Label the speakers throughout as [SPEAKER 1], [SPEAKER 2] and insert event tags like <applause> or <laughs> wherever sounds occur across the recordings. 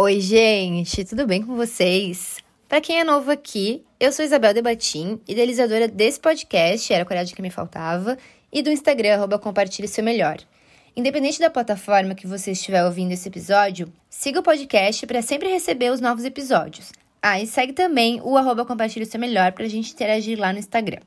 [SPEAKER 1] Oi, gente, tudo bem com vocês? Para quem é novo aqui, eu sou Isabel Debatim, idealizadora desse podcast, Era a Coragem que Me Faltava, e do Instagram, arroba Compartilhe Seu Melhor. Independente da plataforma que você estiver ouvindo esse episódio, siga o podcast para sempre receber os novos episódios. Ah, e segue também o arroba Compartilhe Seu Melhor para a gente interagir lá no Instagram.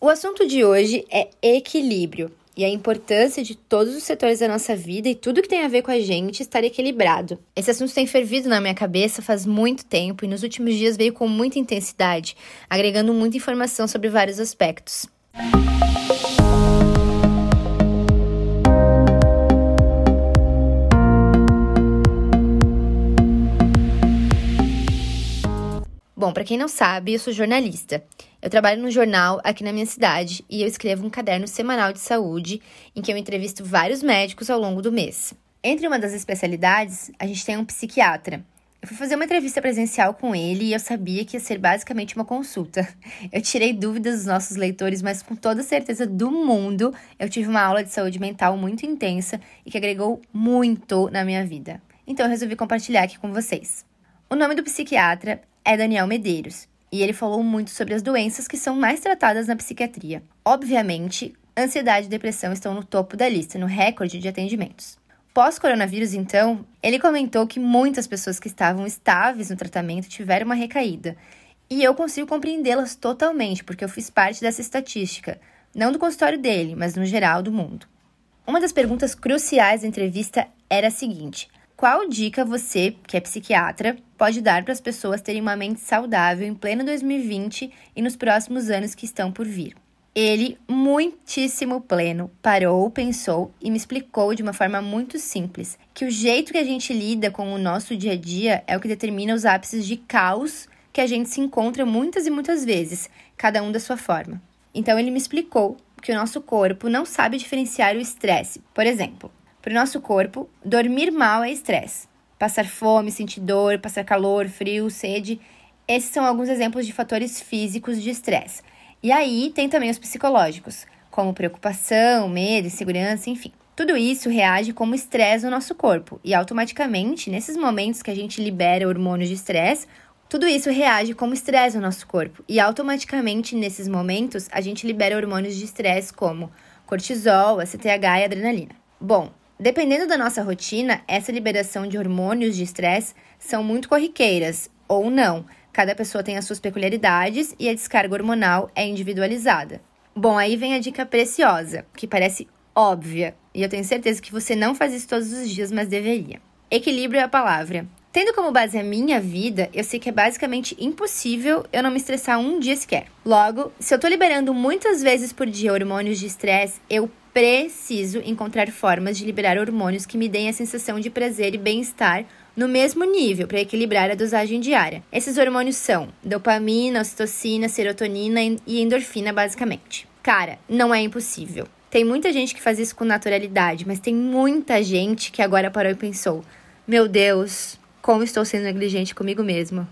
[SPEAKER 1] O assunto de hoje é equilíbrio e a importância de todos os setores da nossa vida e tudo que tem a ver com a gente estar equilibrado. Esse assunto tem fervido na minha cabeça faz muito tempo e nos últimos dias veio com muita intensidade, agregando muita informação sobre vários aspectos. Bom, para quem não sabe, eu sou jornalista. Eu trabalho no jornal aqui na minha cidade e eu escrevo um caderno semanal de saúde em que eu entrevisto vários médicos ao longo do mês. Entre uma das especialidades, a gente tem um psiquiatra. Eu fui fazer uma entrevista presencial com ele e eu sabia que ia ser basicamente uma consulta. <laughs> Eu tirei dúvidas dos nossos leitores, mas com toda certeza do mundo, eu tive uma aula de saúde mental muito intensa e que agregou muito na minha vida. Então eu resolvi compartilhar aqui com vocês. O nome do psiquiatra é Daniel Medeiros, e ele falou muito sobre as doenças que são mais tratadas na psiquiatria. Obviamente, ansiedade e depressão estão no topo da lista, no recorde de atendimentos. Pós-coronavírus, então, ele comentou que muitas pessoas que estavam estáveis no tratamento tiveram uma recaída. E eu consigo compreendê-las totalmente, porque eu fiz parte dessa estatística, não do consultório dele, mas no geral do mundo. Uma das perguntas cruciais da entrevista era a seguinte: qual dica você, que é psiquiatra, pode dar para as pessoas terem uma mente saudável em pleno 2020 e nos próximos anos que estão por vir? Ele, muitíssimo pleno, parou, pensou e me explicou de uma forma muito simples que o jeito que a gente lida com o nosso dia a dia é o que determina os ápices de caos que a gente se encontra muitas e muitas vezes, cada um da sua forma. Então ele me explicou que o nosso corpo não sabe diferenciar o estresse. Por exemplo, para o nosso corpo, dormir mal é estresse. Passar fome, sentir dor, passar calor, frio, sede. Esses são alguns exemplos de fatores físicos de estresse. E aí tem também os psicológicos, como preocupação, medo, insegurança, enfim. Tudo isso reage como estresse no nosso corpo e automaticamente, nesses momentos que a gente libera hormônios de estresse, tudo isso reage como estresse no nosso corpo e automaticamente nesses momentos a gente libera hormônios de estresse como cortisol, ACTH e adrenalina. Bom, Dependendo da nossa rotina, essa liberação de hormônios de estresse são muito corriqueiras ou não. Cada pessoa tem as suas peculiaridades e a descarga hormonal é individualizada. Bom, aí vem a dica preciosa, que parece óbvia, e eu tenho certeza que você não faz isso todos os dias, mas deveria. Equilíbrio é a palavra. Tendo como base a minha vida, eu sei que é basicamente impossível eu não me estressar um dia sequer. Logo, se eu tô liberando muitas vezes por dia hormônios de estresse, eu preciso encontrar formas de liberar hormônios que me deem a sensação de prazer e bem-estar no mesmo nível para equilibrar a dosagem diária. Esses hormônios são dopamina, ocitocina, serotonina e endorfina, basicamente. Cara, não é impossível. Tem muita gente que faz isso com naturalidade, mas tem muita gente que agora parou e pensou: meu Deus, como estou sendo negligente comigo mesmo.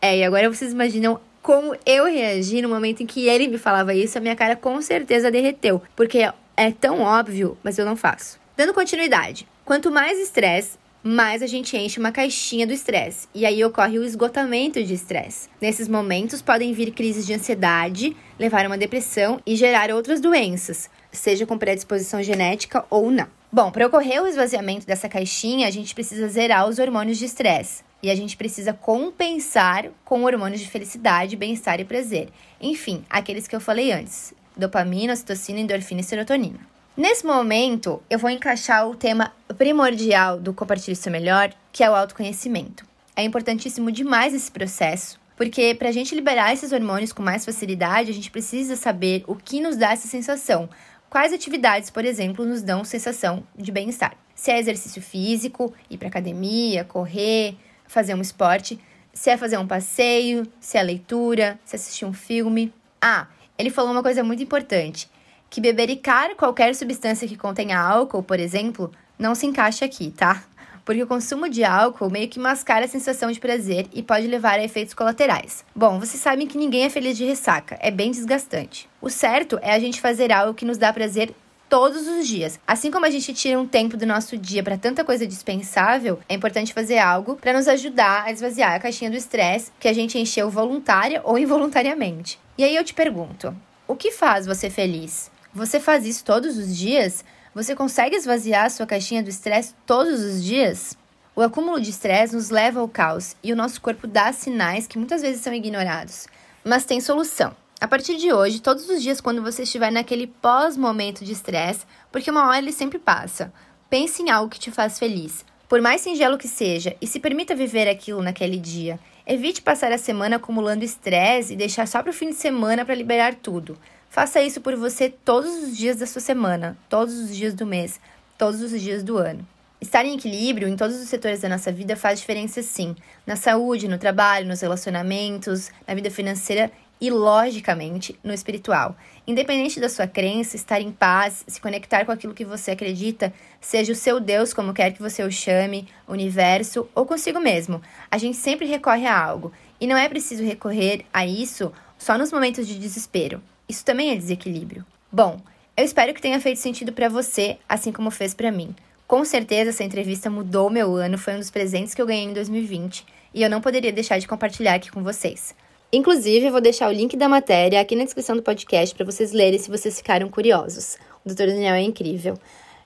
[SPEAKER 1] É, e agora vocês imaginam como eu reagi no momento em que ele me falava isso, a minha cara com certeza derreteu, porque é tão óbvio, mas eu não faço. Dando continuidade, quanto mais estresse, mais a gente enche uma caixinha do estresse. E aí ocorre o esgotamento de estresse. Nesses momentos podem vir crises de ansiedade, levar a uma depressão e gerar outras doenças, seja com predisposição genética ou não. Bom, para ocorrer o esvaziamento dessa caixinha, a gente precisa zerar os hormônios de estresse. E a gente precisa compensar com hormônios de felicidade, bem-estar e prazer. Enfim, aqueles que eu falei antes: dopamina, ocitocina, endorfina e serotonina. Nesse momento, eu vou encaixar o tema primordial do Compartilhe Seu Melhor, que é o autoconhecimento. É importantíssimo demais esse processo, porque para a gente liberar esses hormônios com mais facilidade, a gente precisa saber o que nos dá essa sensação. Quais atividades, por exemplo, nos dão sensação de bem-estar? Se é exercício físico, ir para academia, correr, fazer um esporte, se é fazer um passeio, se é leitura, se é assistir um filme. Ah, ele falou uma coisa muito importante: que bebericar qualquer substância que contenha álcool, por exemplo, não se encaixa aqui, tá? Porque o consumo de álcool meio que mascara a sensação de prazer e pode levar a efeitos colaterais. Bom, vocês sabem que ninguém é feliz de ressaca, é bem desgastante. O certo é a gente fazer algo que nos dá prazer todos os dias. Assim como a gente tira um tempo do nosso dia para tanta coisa dispensável, é importante fazer algo para nos ajudar a esvaziar a caixinha do estresse que a gente encheu voluntária ou <laughs> involuntariamente. E aí eu te pergunto: o que faz você feliz? Você faz isso todos os dias? Você consegue esvaziar a sua caixinha do estresse todos os dias? O acúmulo de estresse nos leva ao caos e o nosso corpo dá sinais que muitas vezes são ignorados. Mas tem solução. A partir de hoje, todos os dias, quando você estiver naquele pós-momento de estresse, porque uma hora ele sempre passa, pense em algo que te faz feliz. Por mais singelo que seja, e se permita viver aquilo naquele dia. Evite passar a semana acumulando estresse e deixar só para o fim de semana para liberar tudo. Faça isso por você todos os dias da sua semana, todos os dias do mês, todos os dias do ano. Estar em equilíbrio em todos os setores da nossa vida faz diferença sim. Na saúde, no trabalho, nos relacionamentos, na vida financeira e, logicamente, no espiritual. Independente da sua crença, estar em paz, se conectar com aquilo que você acredita, seja o seu Deus, como quer que você o chame, universo ou consigo mesmo. A gente sempre recorre a algo. E não é preciso recorrer a isso só nos momentos de desespero. Isso também é desequilíbrio. Bom, eu espero que tenha feito sentido para você, assim como fez para mim. Com certeza essa entrevista mudou meu ano, foi um dos presentes que eu ganhei em 2020 e eu não poderia deixar de compartilhar aqui com vocês. Inclusive, eu vou deixar o link da matéria aqui na descrição do podcast para vocês lerem se vocês ficaram curiosos. O Dr. Daniel é incrível.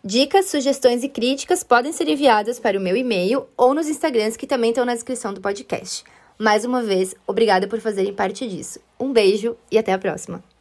[SPEAKER 1] Dicas, sugestões e críticas podem ser enviadas para o meu e-mail ou nos Instagrams que também estão na descrição do podcast. Mais uma vez, obrigada por fazerem parte disso. Um beijo e até a próxima!